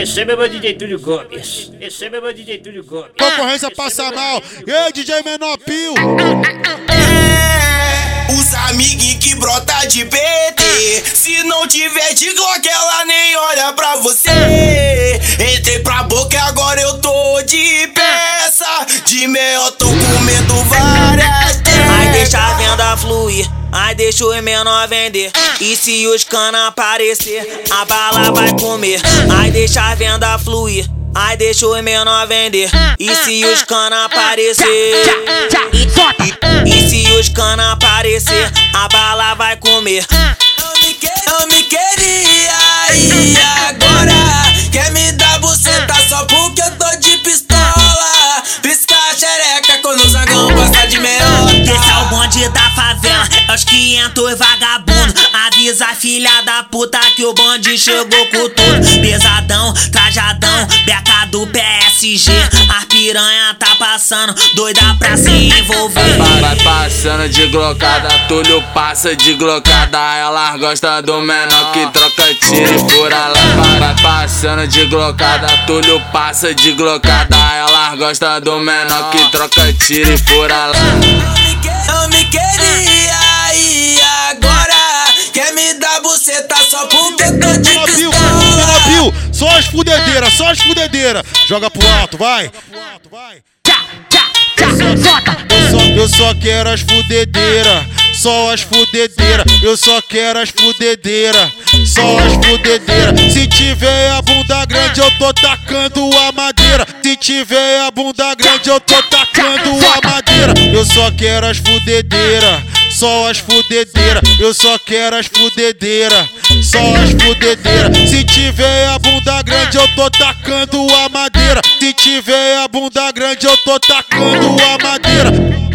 Esse é meu DJ Túlio Gomes. Esse é meu DJ Túlio Gomes. Concorrência passa mal. Ei, DJ Menor Pio. É, os amiguinhos que brota de PT. Se não tiver de Glock, ela nem olha pra você. Entrei pra boca, agora eu tô de peça. De mel, tô comendo várias. Ai, deixa o menor vender. E se os cana aparecer, a bala vai comer. Ai, deixa a venda fluir. Ai, deixa o menor vender. E se os cana aparecer? E, e se os cana aparecer, a bala vai comer. Não me queria 500 vagabundo. Avisa a filha da puta que o bonde chegou com tudo. Pesadão, trajadão, beca do PSG. A piranha tá passando, doida pra se envolver. Vai, vai passando de glocada, Túlio passa de glocada. Ela gosta do menor que troca tiro e fura lá. Vai, vai passando de glocada, Túlio passa de glocada. Ela gosta do menor que troca tiro e fura lá. Só as fudedeiras, só as fudedeiras. Joga pro alto, vai. Eu só, eu só quero as fudedeiras, só as fudedeiras. Eu só quero as fudedeiras, só as fudedeiras. Se tiver a bunda grande, eu tô tacando a madeira. Se tiver a bunda grande, eu tô tacando a madeira. Eu só quero as fudedeiras, só as fudedeiras. Eu só quero as fudedeiras, só as fudedeiras. Se tiver a bunda grande, eu tô tacando a madeira. Se tiver a bunda grande, eu tô tacando a madeira.